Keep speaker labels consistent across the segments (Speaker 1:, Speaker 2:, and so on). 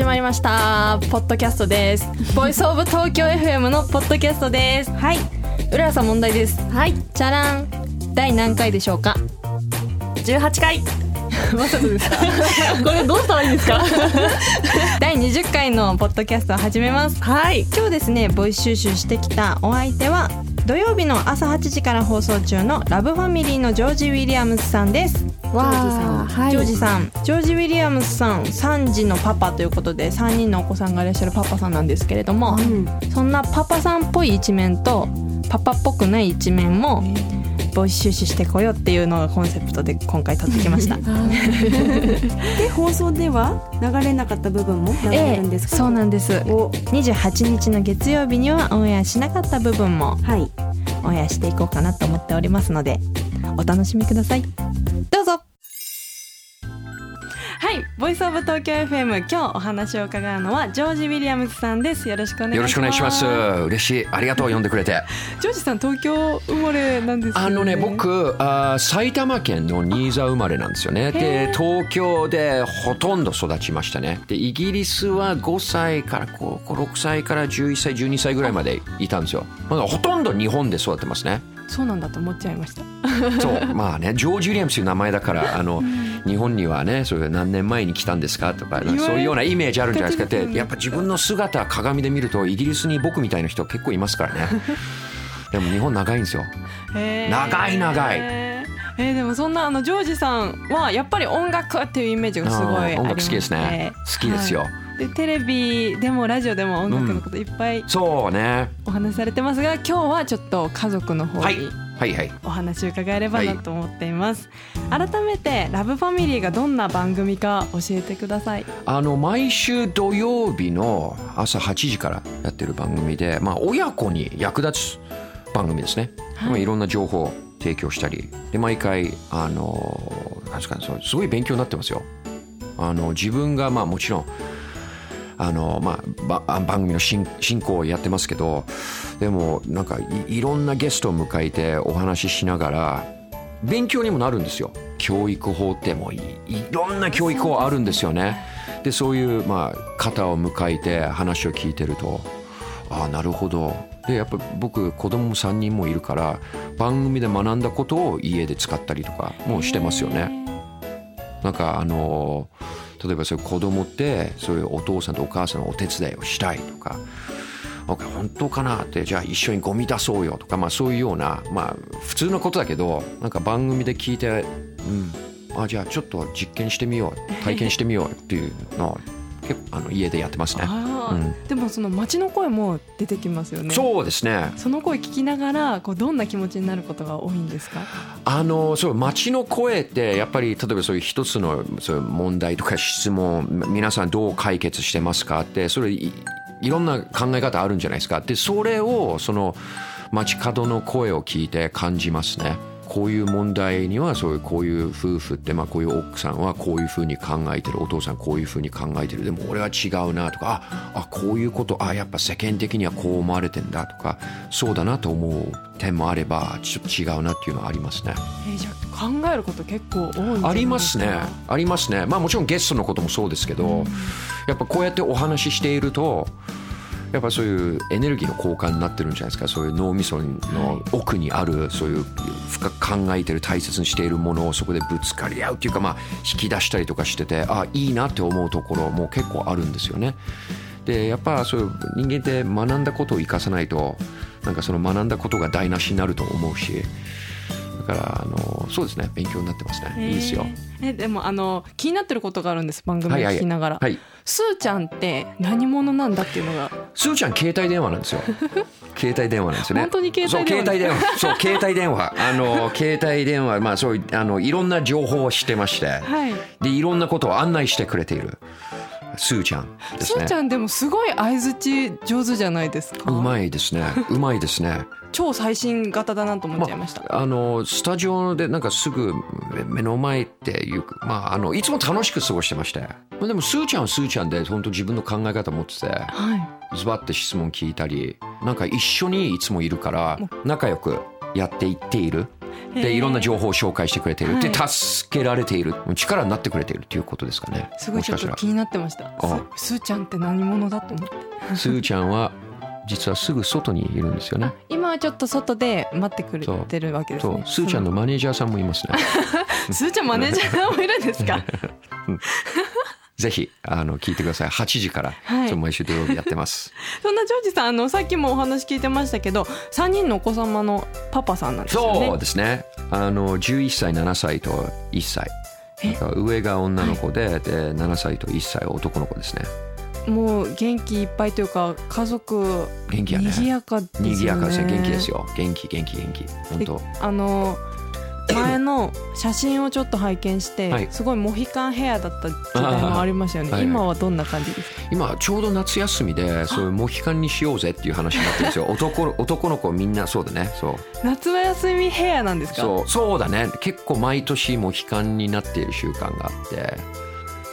Speaker 1: 始まりました。ポッドキャストです。ボイスオブ東京 FM のポッドキャストです。
Speaker 2: はい。
Speaker 1: うららさん問題です。
Speaker 2: はい。
Speaker 1: じゃらん第何回でしょうか
Speaker 2: ？18回。
Speaker 1: わざとですか？
Speaker 2: これどうしたらいいんですか？
Speaker 1: 第20回のポッドキャストを始めます。
Speaker 2: はい。
Speaker 1: 今日ですねボイス収集してきたお相手は土曜日の朝8時から放送中のラブファミリーのジョージ・ウィリアムズさんです
Speaker 2: わあ、はい。
Speaker 1: ジョージさんジョージ・ウィリアムズさん3児のパパということで3人のお子さんがいらっしゃるパパさんなんですけれども、
Speaker 2: うん。
Speaker 1: そんなパパさんっぽい一面とパパっぽくない一面もボイス収集してこようっていうのがコンセプトで今回撮ってきました
Speaker 2: で放送では流れなかった部分も流れるんですか。
Speaker 1: えーそうなんです、28日の月曜日にはオンエアしなかった部分も
Speaker 2: はい。
Speaker 1: オンエアしていこうかなと思っておりますのでお楽しみくださいどうぞはいボイスオブ東京 FM 今日お話を伺うのはジョージ・ウィリアムズさんですよろしくお願いします
Speaker 3: よろしくお願いします。嬉しい。ありがとう、呼んでくれて。
Speaker 1: ジョージさん東京生まれなんですよね
Speaker 3: あのね、僕、あー埼玉県の新座生まれなんですよね。で、東京でほとんど育ちましたね。で、イギリスは5歳からこう6歳から11歳、12歳ぐらいまでいたんですよ。まだほとんど日本で育ってますね。
Speaker 1: そうなんだと思っちゃいました
Speaker 3: そう、まあね、ジョージ・ウィリアムスという名前だから、あの、日本にはね、そういう何年前に来たんですかとか、そういうようなイメージあるんじゃないですか。で、
Speaker 1: がちですよね。
Speaker 3: やっぱ自分の姿、鏡で見ると、イギリスに僕みたいな人結構いますからね。でも日本長いんですよ。
Speaker 1: へー。
Speaker 3: 長い長い。
Speaker 1: えーでもそんなあのジョージさんはやっぱり音楽っていうイメージがすごい
Speaker 3: 音
Speaker 1: ま
Speaker 3: 楽好きですね。好きですよ。
Speaker 1: はい。でテレビでもラジオでも音楽のこといっぱい
Speaker 3: そうね。
Speaker 1: お話しされてますが今日はちょっと家族の方
Speaker 3: はい。
Speaker 1: に
Speaker 3: はいはい。
Speaker 1: お話を伺えればなと思っています、改めてラブファミリーがどんな番組か教えてください。
Speaker 3: あの毎週土曜日の朝8時からやってる番組で、まあ、親子に役立つ番組ですね、
Speaker 1: はい。
Speaker 3: まあ、いろんな情報を提供したり。で毎回あのなんですかねそうすごい勉強になってますよ。あの自分がまあもちろんあの、まあ、番組の進行をやってますけどでもなんかいろんなゲストを迎えてお話ししながら勉強にもなるんですよ。教育法ってもうい。いろんな教育法あるんですよね。でそういう、まあ、方を迎えて話を聞いてるとああなるほど。でやっぱ僕子供も3人もいるから番組で学んだことを家で使ったりとかもしてますよね。なんかあの例えばそういう子供ってそういうお父さんとお母さんのお手伝いをしたいとか「本当かな?」ってじゃあ一緒にゴミ出そうよとか、まあ、そういうような、まあ、普通のことだけどなんか番組で聞いて「うんあじゃあちょっと実験してみよう体験してみよう」っていうのを結構あの家でやってますね。うん。
Speaker 1: でもその街の声も出てきますよね。
Speaker 3: そうですね。
Speaker 1: その声聞きながらこうどんな気持ちになることが多いんですか？
Speaker 3: あのそう街の声ってやっぱり例えばそういう一つのそういう問題とか質問み皆さんどう解決してますかってそれいいろんな考え方あるんじゃないですか。でそれをその街角の声を聞いて感じますねこういう問題にはそういうこういう夫婦ってまあこういう奥さんはこういうふうに考えてるお父さんこういうふうに考えてる。でも俺は違うなとかああこういうことあやっぱ世間的にはこう思われてんだとかそうだなと思う点もあればちょっと違うなっていうのはありますね。
Speaker 1: えーじゃあ考えること結構多い
Speaker 3: ありますね。ありますね。まあもちろんゲストのこともそうですけど、やっぱこうやってお話ししているとやっぱそういうエネルギーの交換になってるんじゃないですかそういう脳みその奥にあるそういう深く考えてる大切にしているものをそこでぶつかり合うっていうかまあ引き出したりとかしててあいいなって思うところも結構あるんですよね。でやっぱそういう人間って学んだことを生かさないとなんかその学んだことが台無しになると思うしだからあのそうですね。勉強になってますね。いいですよ。
Speaker 1: えでもあの気になってることがあるんです。番組を
Speaker 3: はいはい。
Speaker 1: 聞きながら、
Speaker 3: はい。
Speaker 1: スーちゃんって何者なんだっていうのが。
Speaker 3: すーちゃん携帯電話なんですよ。携帯電話なんですよね。
Speaker 1: 本当に携帯電話。
Speaker 3: そう携帯電話。そう携帯電話。あの携帯電話まあそういうあのいろんな情報をしてまして、
Speaker 1: はい。
Speaker 3: でいろんなことを案内してくれているすーちゃんですね
Speaker 1: スーち。ゃんでもすごい相づち上手じゃないですか
Speaker 3: うまいですね。うまいですね。
Speaker 1: 超最新型だなと思っちゃいました、
Speaker 3: あのスタジオでなんかすぐ目目の前っていうかまああのいつも楽しく過ごしてまして、まあでもスーちゃんはスーちゃんで本当自分の考え方持ってて。
Speaker 1: はい
Speaker 3: ズバッて質問聞いたりなんか一緒にいつもいるから仲良くやっていっているでいろんな情報を紹介してくれている、で
Speaker 1: は
Speaker 3: 助けられている。力になってくれているということですかね。
Speaker 1: すごいちょっと気になってました。
Speaker 3: あ
Speaker 1: すすーちゃんって何者だと思って。
Speaker 3: すーちゃんは実はすぐ外にいるんですよね。
Speaker 1: 今はちょっと外で待ってくれてるわけですね。
Speaker 3: すーちゃんのマネージャーさんもいますね。
Speaker 1: す ーちゃんマネージャーさんもいるんですか？
Speaker 3: ぜひあの聞いてください。8時から、
Speaker 1: はい。
Speaker 3: 毎週土曜日やってます。
Speaker 1: そんなジョージさんあのさっきもお話聞いてましたけど3人のお子様のパパさんなんですよね。
Speaker 3: そうですね。あの11歳7歳と1歳。上が女の子で,、で7歳と1歳は男の子ですね。
Speaker 1: もう元気いっぱいというか家族
Speaker 3: 元気やね。
Speaker 1: 賑やかですよね。
Speaker 3: 賑やかですね。元気ですよ。元気元気元気。本当。
Speaker 1: あの前の写真をちょっと拝見して、
Speaker 3: はい。
Speaker 1: すごいモヒカンヘアだった時代もありましたよね。
Speaker 3: はいはい。
Speaker 1: 今はどんな感じですか？
Speaker 3: 今ちょうど夏休みでそういうモヒカンにしようぜっていう話になってるんですよ。男男の子みんなそうだね。そう。
Speaker 1: 夏休みヘアなんですか？
Speaker 3: そう。そうだね。結構毎年モヒカンになっている習慣があって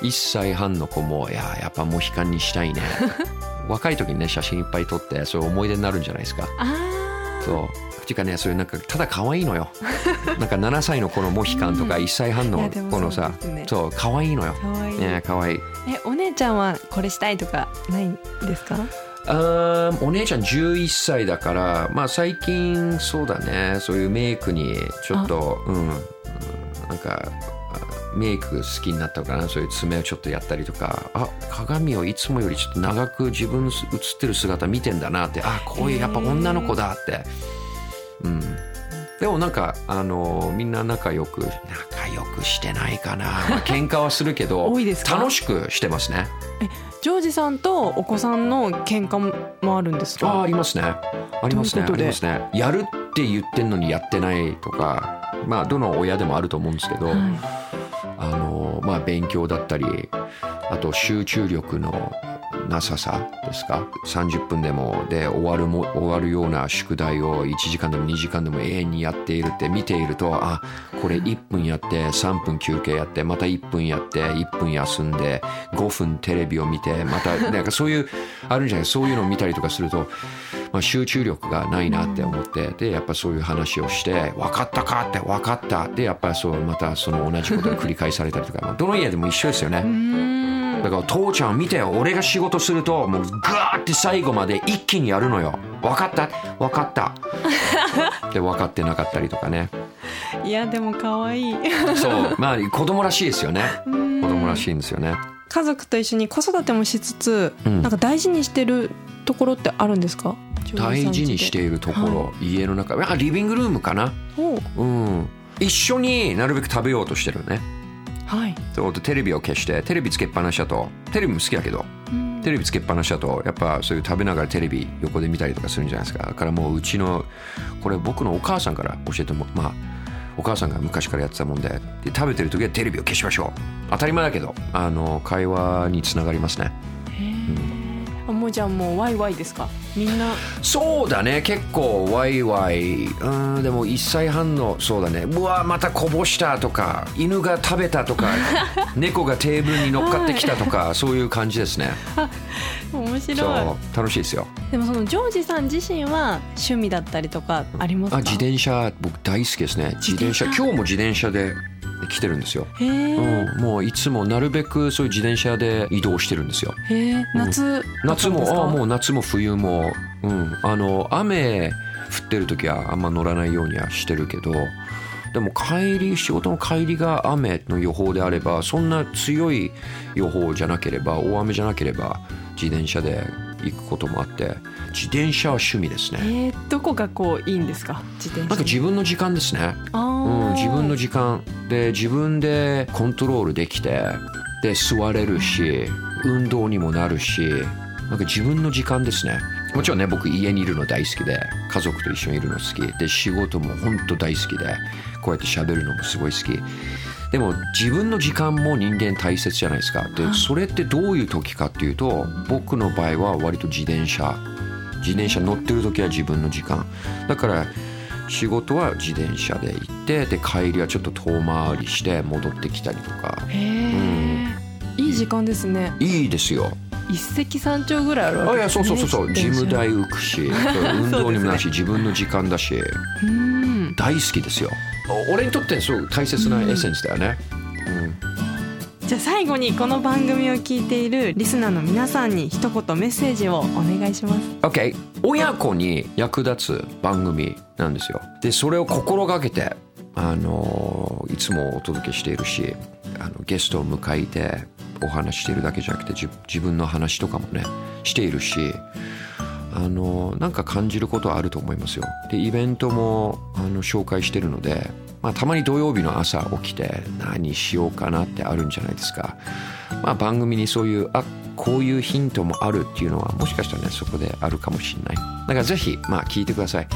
Speaker 3: 1歳半の子もいややっぱモヒカンにしたいね。若い時にね写真いっぱい撮ってそういう思い出になるんじゃないですか。
Speaker 1: あ
Speaker 3: そうっていうかねそういうなんかただ可愛いのよ。なんか7歳の子のモヒカンとか
Speaker 1: うん。
Speaker 3: 1歳半の
Speaker 1: いやでも
Speaker 3: 子のさ
Speaker 1: そうですね。
Speaker 3: そう可愛いのよ。
Speaker 1: あかわい。い、
Speaker 3: ね可愛い。
Speaker 1: えお姉ちゃんはこれしたいとかないんですか？
Speaker 3: あーお姉ちゃん11歳だからまあ最近そうだね。そういうメイクにちょっとうんうん。なんかあメイク好きになったのかな？そういう爪をちょっとやったりとか。あ鏡をいつもよりちょっと長く自分の映ってる姿見てんだなって。あこういうやっぱ女の子だってうん。でもなんかあのみんな仲良く。仲良くしてないかな、まあ、喧嘩はするけど
Speaker 1: 多いですか？
Speaker 3: 楽しくしてますね。
Speaker 1: ジョージさんとお子さんの喧嘩もあるんです
Speaker 3: ああ
Speaker 1: か
Speaker 3: ありますね。ありますね。ありますね。やるって言ってんのにやってないとかまあどの親でもあると思うんですけど、
Speaker 1: はい。
Speaker 3: あのまあ勉強だったりあと集中力のなささですか？30分でもで終わるも終わるような宿題を1時間でも2時間でも永遠にやっているって見ているとあこれ1分やって3分休憩やってまた1分やって1分休んで5分テレビを見てまた なんかそういうあるんじゃないそういうのを見たりとかすると、まあ、集中力がないなって思ってでやっぱそういう話をして分かったかって分かった。でやっぱりそうまたその同じことが繰り返されたりとか、まあ、どの家でも一緒ですよね。だから父ちゃん見てよ。俺が仕事するともうガーって最後まで一気にやるのよ。分かった？分かった。で分かってなかったりとかね。
Speaker 1: いやでも可愛い。
Speaker 3: そう。まあ子供らしいですよね。子供らしいんですよね。
Speaker 1: 家族と一緒に子育てもしつつ、
Speaker 3: うん。
Speaker 1: なんか大事にしてるところってあるんですか？
Speaker 3: 大事にしているところ、家の中。あリビングルームかな。
Speaker 1: お
Speaker 3: う。ん。一緒になるべく食べようとしてるね
Speaker 1: はい。
Speaker 3: そうでテレビを消してテレビつけっぱなしだと。テレビも好きだけど。
Speaker 1: うん。
Speaker 3: テレビつけっぱなしだとやっぱそういう食べながらテレビ横で見たりとかするんじゃないですか。だからもううちのこれ僕のお母さんから教えてもまあお母さんが昔からやってたもんでで食べてる時はテレビを消しましょう。当たり前だけどあの会話につながりますね
Speaker 1: もうじゃあもうワイワイですか？みんな？
Speaker 3: そうだね。結構ワイワイ。うんでも1歳半のそうだね。うわまたこぼしたとか犬が食べたとか 猫がテーブルに乗っかってきたとか、そういう感じですね。
Speaker 1: 面白い。
Speaker 3: そう楽しいですよ。
Speaker 1: でもそのジョージさん自身は趣味だったりとかありますか？
Speaker 3: あ自転車僕大好きですね。自転車。今日も自転車で来てるんですよ、うん、もういつもなるべくそういう自転車で移動してるんですよ。
Speaker 1: へえ夏
Speaker 3: 夏もあも
Speaker 1: う
Speaker 3: う夏も冬も、うん、あの雨降ってる時はあんま乗らないようにはしてるけどでも帰り仕事の帰りが雨の予報であればそんな強い予報じゃなければ大雨じゃなければ自転車で行くこともあって自転車は趣味ですね。
Speaker 1: えー、どこがこういいんですか？自転車。
Speaker 3: なんか自分の時間ですね。
Speaker 1: あ
Speaker 3: うん、
Speaker 1: ー
Speaker 3: 自分の時間。で自分でコントロールできてで座れるし運動にもなるしなんか自分の時間ですね。もちろんね僕家にいるの大好きで家族と一緒にいるの好き。で仕事も本当大好きでこうやって喋るのもすごい好きでも自分の時間も人間大切じゃないですか。で
Speaker 1: はい。
Speaker 3: それってどういう時かっていうと僕の場合は割と自転車。自転車乗ってる時は自分の時間。だから仕事は自転車で行ってで帰りはちょっと遠回りして戻ってきたりとか。
Speaker 1: へえ、いい時間ですね。
Speaker 3: いいですよ。
Speaker 1: 一石三鳥ぐらいあるわけ
Speaker 3: あいやそうそうそうそう、ジム代
Speaker 1: う
Speaker 3: 浮くし 運動にもなるし、自分の時間だし。
Speaker 1: ん。
Speaker 3: 大好きですよ。お俺にとってすごく大切なエッセンスだよね、
Speaker 1: じゃあ最後にこの番組を聞いているリスナーの皆さんに一言メッセージをお願いします。
Speaker 3: OK 親子に役立つ番組なんですよ。でそれを心がけてあのいつもお届けしているしあのゲストを迎えてお話ししているだけじゃなくて自自分の話とかもねしているしあのなんか感じることはあると思いますよ。でイベントもあの紹介してるので、まあ、たまに土曜日の朝起きて何しようかなってあるんじゃないですか、まあ、番組にそういうあこういうヒントもあるっていうのはもしかしたらねそこであるかもしれない。だからぜひまあ聞いてください。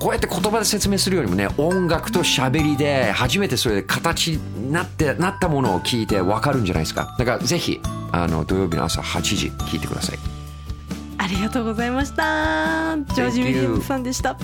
Speaker 3: こうやって言葉で説明するよりもね音楽と喋りで初めてそれで形になってなったものを聞いて分かるんじゃないですか。だからぜひあの土曜日の朝8時聞いてください。
Speaker 1: ありがとうございました。ジョージ・ウィリアムさんでした。